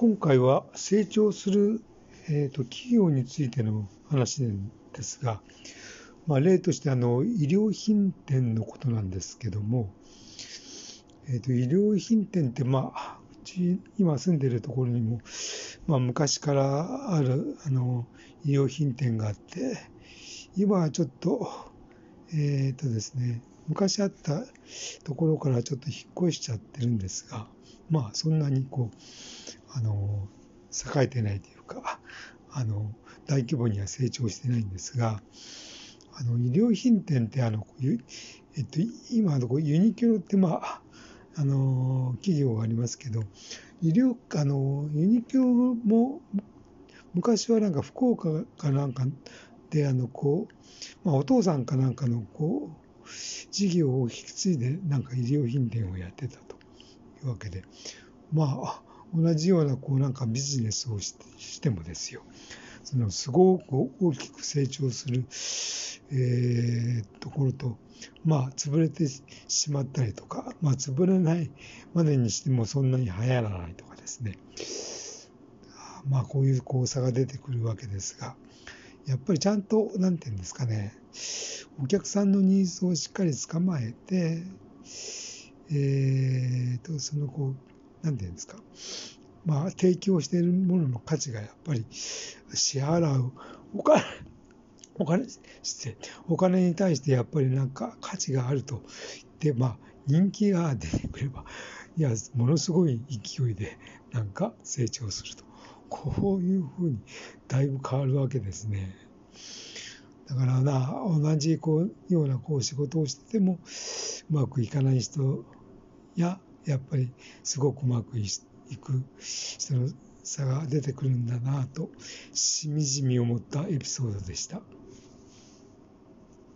今回は成長する、えーと、企業についての話ですが、まあ、例としてあの医療品店のことなんですけども、えーと、医療品店って、まあ、うち今住んでるところにも、まあ、昔からあるあの医療品店があって今はちょっとえっ、ー、とですね昔あったところからちょっと引っ越しちゃってるんですがまあそんなにこうあの、栄えてないというか、あの、大規模には成長してないんですが、あの、医療品店って、あの、えっと、今のユニクロって、まあ、あの、企業がありますけど、医療、あの、ユニクロも、昔はなんか福岡かなんかで、あの、こう、まあ、お父さんかなんかの、こう、事業を引き継いで、なんか医療品店をやってたと。いうわけで、まあ、同じようなこうなんかビジネスをしてもですよ。そのすごく大きく成長する、えー、ところとまあ潰れてしまったりとかまあ潰れないまでにしてもそんなに流行らないとかですね。まあこういうこう差が出てくるわけですが。やっぱりちゃんと何て言うんですかね。お客さんのニーズをしっかり捕まえてえーとそのこうなんていうんですか、まあ、提供しているものの価値がやっぱり支払うお金、お金、失礼、お金に対してやっぱりなんか価値があると言って、まあ、人気が出てくれば、いや、ものすごい勢いでなんか成長すると。こういうふうにだいぶ変わるわけですね。だからな、同じこうようなこう仕事をしててもうまくいかない人ややっぱりすごくうまくいく人の差が出てくるんだなとしみじみ思ったエピソードでした。